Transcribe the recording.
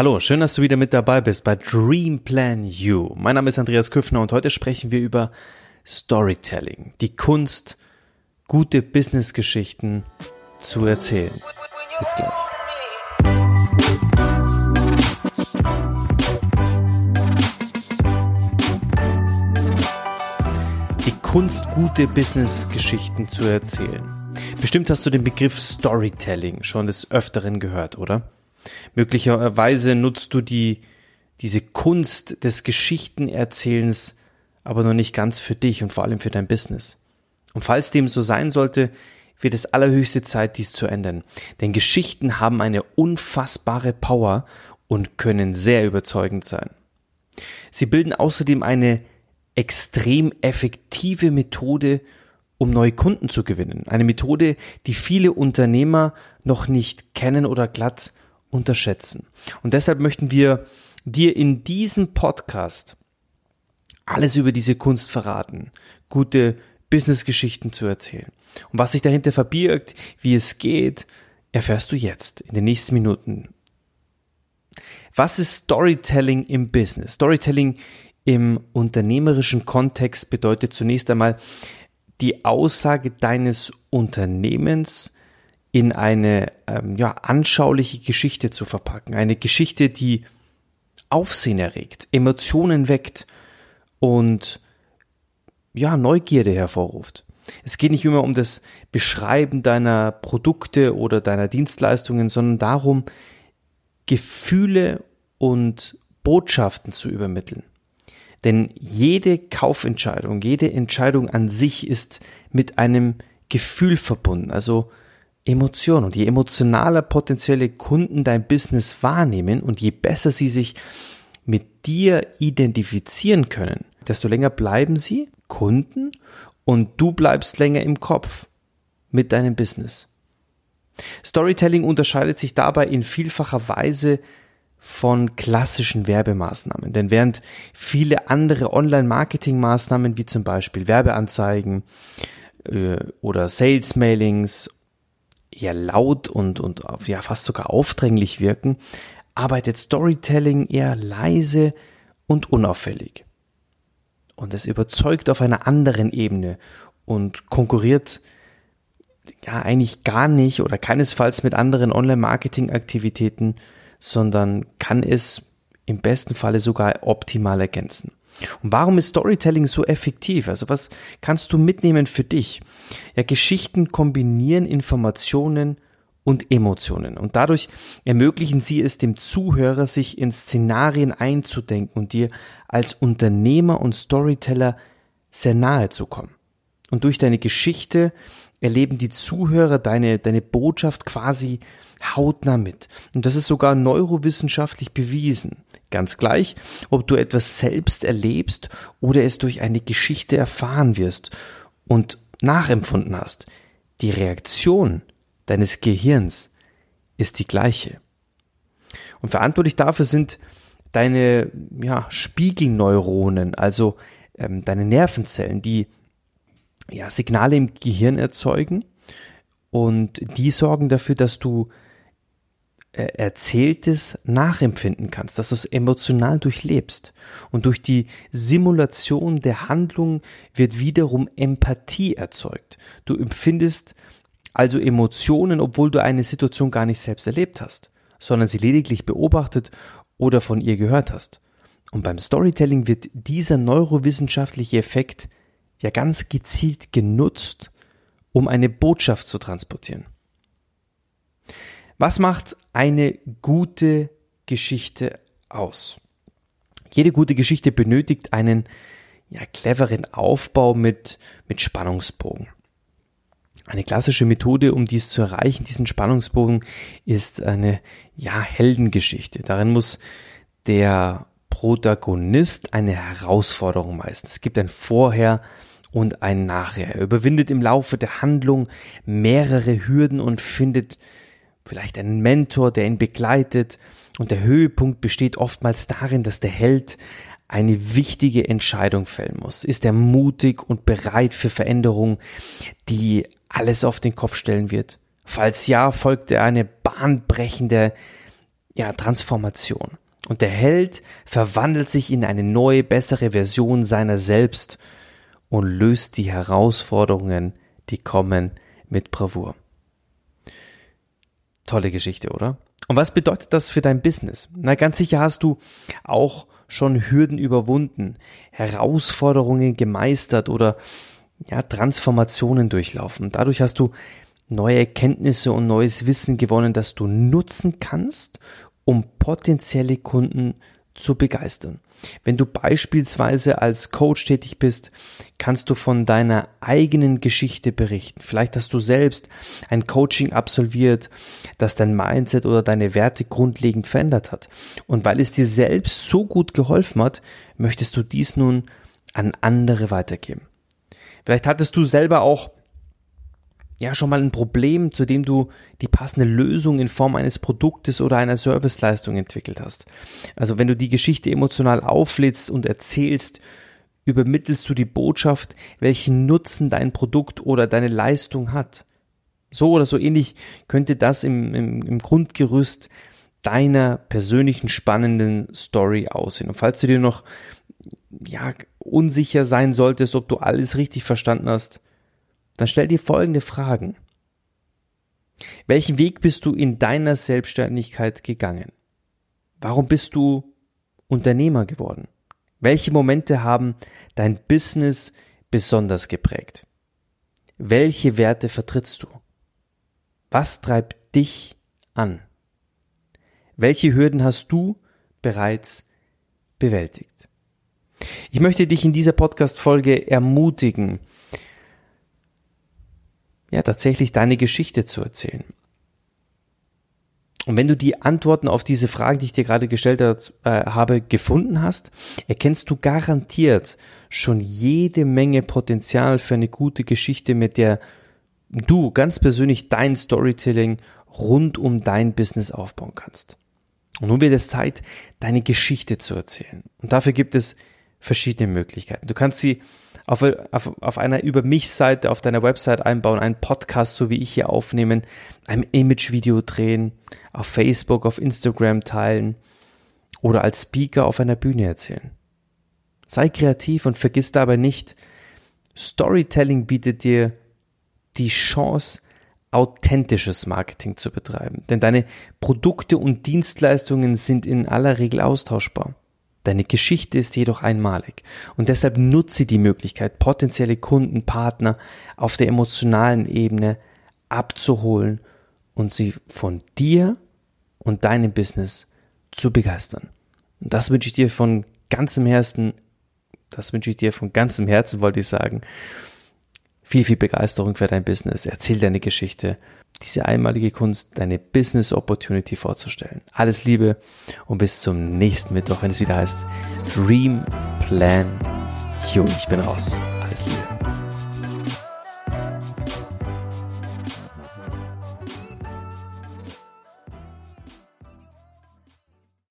Hallo, schön, dass du wieder mit dabei bist bei Dream Plan You. Mein Name ist Andreas Küffner und heute sprechen wir über Storytelling, die Kunst, gute Businessgeschichten zu erzählen. Bis gleich. Die Kunst, gute Businessgeschichten zu erzählen. Bestimmt hast du den Begriff Storytelling schon des Öfteren gehört, oder? Möglicherweise nutzt du die, diese Kunst des Geschichtenerzählens aber noch nicht ganz für dich und vor allem für dein Business. Und falls dem so sein sollte, wird es allerhöchste Zeit, dies zu ändern. Denn Geschichten haben eine unfassbare Power und können sehr überzeugend sein. Sie bilden außerdem eine extrem effektive Methode, um neue Kunden zu gewinnen. Eine Methode, die viele Unternehmer noch nicht kennen oder glatt unterschätzen. Und deshalb möchten wir dir in diesem Podcast alles über diese Kunst verraten, gute Businessgeschichten zu erzählen. Und was sich dahinter verbirgt, wie es geht, erfährst du jetzt in den nächsten Minuten. Was ist Storytelling im Business? Storytelling im unternehmerischen Kontext bedeutet zunächst einmal die Aussage deines Unternehmens in eine ähm, ja, anschauliche Geschichte zu verpacken. Eine Geschichte, die Aufsehen erregt, Emotionen weckt und ja, Neugierde hervorruft. Es geht nicht immer um das Beschreiben deiner Produkte oder deiner Dienstleistungen, sondern darum, Gefühle und Botschaften zu übermitteln. Denn jede Kaufentscheidung, jede Entscheidung an sich ist mit einem Gefühl verbunden. Also Emotion. Und je emotionaler potenzielle Kunden dein Business wahrnehmen und je besser sie sich mit dir identifizieren können, desto länger bleiben sie Kunden und du bleibst länger im Kopf mit deinem Business. Storytelling unterscheidet sich dabei in vielfacher Weise von klassischen Werbemaßnahmen. Denn während viele andere Online-Marketing-Maßnahmen wie zum Beispiel Werbeanzeigen äh, oder Sales-Mailings eher laut und, und ja, fast sogar aufdringlich wirken, arbeitet Storytelling eher leise und unauffällig. Und es überzeugt auf einer anderen Ebene und konkurriert ja eigentlich gar nicht oder keinesfalls mit anderen Online-Marketing-Aktivitäten, sondern kann es im besten Falle sogar optimal ergänzen. Und warum ist Storytelling so effektiv? Also was kannst du mitnehmen für dich? Ja, Geschichten kombinieren Informationen und Emotionen und dadurch ermöglichen sie es dem Zuhörer, sich in Szenarien einzudenken und dir als Unternehmer und Storyteller sehr nahe zu kommen. Und durch deine Geschichte erleben die Zuhörer deine, deine Botschaft quasi hautnah mit. Und das ist sogar neurowissenschaftlich bewiesen. Ganz gleich, ob du etwas selbst erlebst oder es durch eine Geschichte erfahren wirst und nachempfunden hast. Die Reaktion deines Gehirns ist die gleiche. Und verantwortlich dafür sind deine ja, Spiegelneuronen, also ähm, deine Nervenzellen, die ja, Signale im Gehirn erzeugen und die sorgen dafür, dass du äh, Erzähltes nachempfinden kannst, dass du es emotional durchlebst. Und durch die Simulation der Handlung wird wiederum Empathie erzeugt. Du empfindest also Emotionen, obwohl du eine Situation gar nicht selbst erlebt hast, sondern sie lediglich beobachtet oder von ihr gehört hast. Und beim Storytelling wird dieser neurowissenschaftliche Effekt ja ganz gezielt genutzt, um eine Botschaft zu transportieren. Was macht eine gute Geschichte aus? Jede gute Geschichte benötigt einen ja, cleveren Aufbau mit, mit Spannungsbogen. Eine klassische Methode, um dies zu erreichen, diesen Spannungsbogen, ist eine ja, Heldengeschichte. Darin muss der Protagonist eine Herausforderung meistern. Es gibt ein Vorher und ein Nachher. Er überwindet im Laufe der Handlung mehrere Hürden und findet vielleicht einen Mentor, der ihn begleitet. Und der Höhepunkt besteht oftmals darin, dass der Held eine wichtige Entscheidung fällen muss. Ist er mutig und bereit für Veränderungen, die alles auf den Kopf stellen wird? Falls ja, folgt er eine bahnbrechende ja, Transformation. Und der Held verwandelt sich in eine neue, bessere Version seiner selbst und löst die Herausforderungen, die kommen, mit Bravour. Tolle Geschichte, oder? Und was bedeutet das für dein Business? Na, ganz sicher hast du auch schon Hürden überwunden, Herausforderungen gemeistert oder ja, Transformationen durchlaufen. Dadurch hast du neue Erkenntnisse und neues Wissen gewonnen, das du nutzen kannst, um potenzielle Kunden zu begeistern. Wenn du beispielsweise als Coach tätig bist, kannst du von deiner eigenen Geschichte berichten. Vielleicht hast du selbst ein Coaching absolviert, das dein Mindset oder deine Werte grundlegend verändert hat. Und weil es dir selbst so gut geholfen hat, möchtest du dies nun an andere weitergeben. Vielleicht hattest du selber auch ja schon mal ein Problem, zu dem du die passende Lösung in Form eines Produktes oder einer Serviceleistung entwickelt hast. Also wenn du die Geschichte emotional auflädst und erzählst, übermittelst du die Botschaft, welchen Nutzen dein Produkt oder deine Leistung hat. So oder so ähnlich könnte das im, im, im Grundgerüst deiner persönlichen spannenden Story aussehen. Und falls du dir noch ja, unsicher sein solltest, ob du alles richtig verstanden hast, dann stell dir folgende Fragen. Welchen Weg bist du in deiner Selbstständigkeit gegangen? Warum bist du Unternehmer geworden? Welche Momente haben dein Business besonders geprägt? Welche Werte vertrittst du? Was treibt dich an? Welche Hürden hast du bereits bewältigt? Ich möchte dich in dieser Podcast-Folge ermutigen, ja, tatsächlich deine Geschichte zu erzählen. Und wenn du die Antworten auf diese Fragen, die ich dir gerade gestellt äh, habe, gefunden hast, erkennst du garantiert schon jede Menge Potenzial für eine gute Geschichte, mit der du ganz persönlich dein Storytelling rund um dein Business aufbauen kannst. Und nun wird es Zeit, deine Geschichte zu erzählen. Und dafür gibt es verschiedene Möglichkeiten. Du kannst sie auf, auf, auf einer Über mich-Seite auf deiner Website einbauen, einen Podcast, so wie ich hier aufnehmen, ein Image-Video drehen, auf Facebook, auf Instagram teilen oder als Speaker auf einer Bühne erzählen. Sei kreativ und vergiss dabei nicht, Storytelling bietet dir die Chance, authentisches Marketing zu betreiben. Denn deine Produkte und Dienstleistungen sind in aller Regel austauschbar. Deine Geschichte ist jedoch einmalig und deshalb nutze die Möglichkeit, potenzielle Kunden, Partner auf der emotionalen Ebene abzuholen und sie von dir und deinem Business zu begeistern. Und das wünsche ich dir von ganzem Herzen, das wünsche ich dir von ganzem Herzen, wollte ich sagen. Viel, viel Begeisterung für dein Business. Erzähl deine Geschichte diese einmalige Kunst, deine Business Opportunity vorzustellen. Alles Liebe und bis zum nächsten Mittwoch, wenn es wieder heißt Dream Plan You. Ich bin raus. Alles Liebe.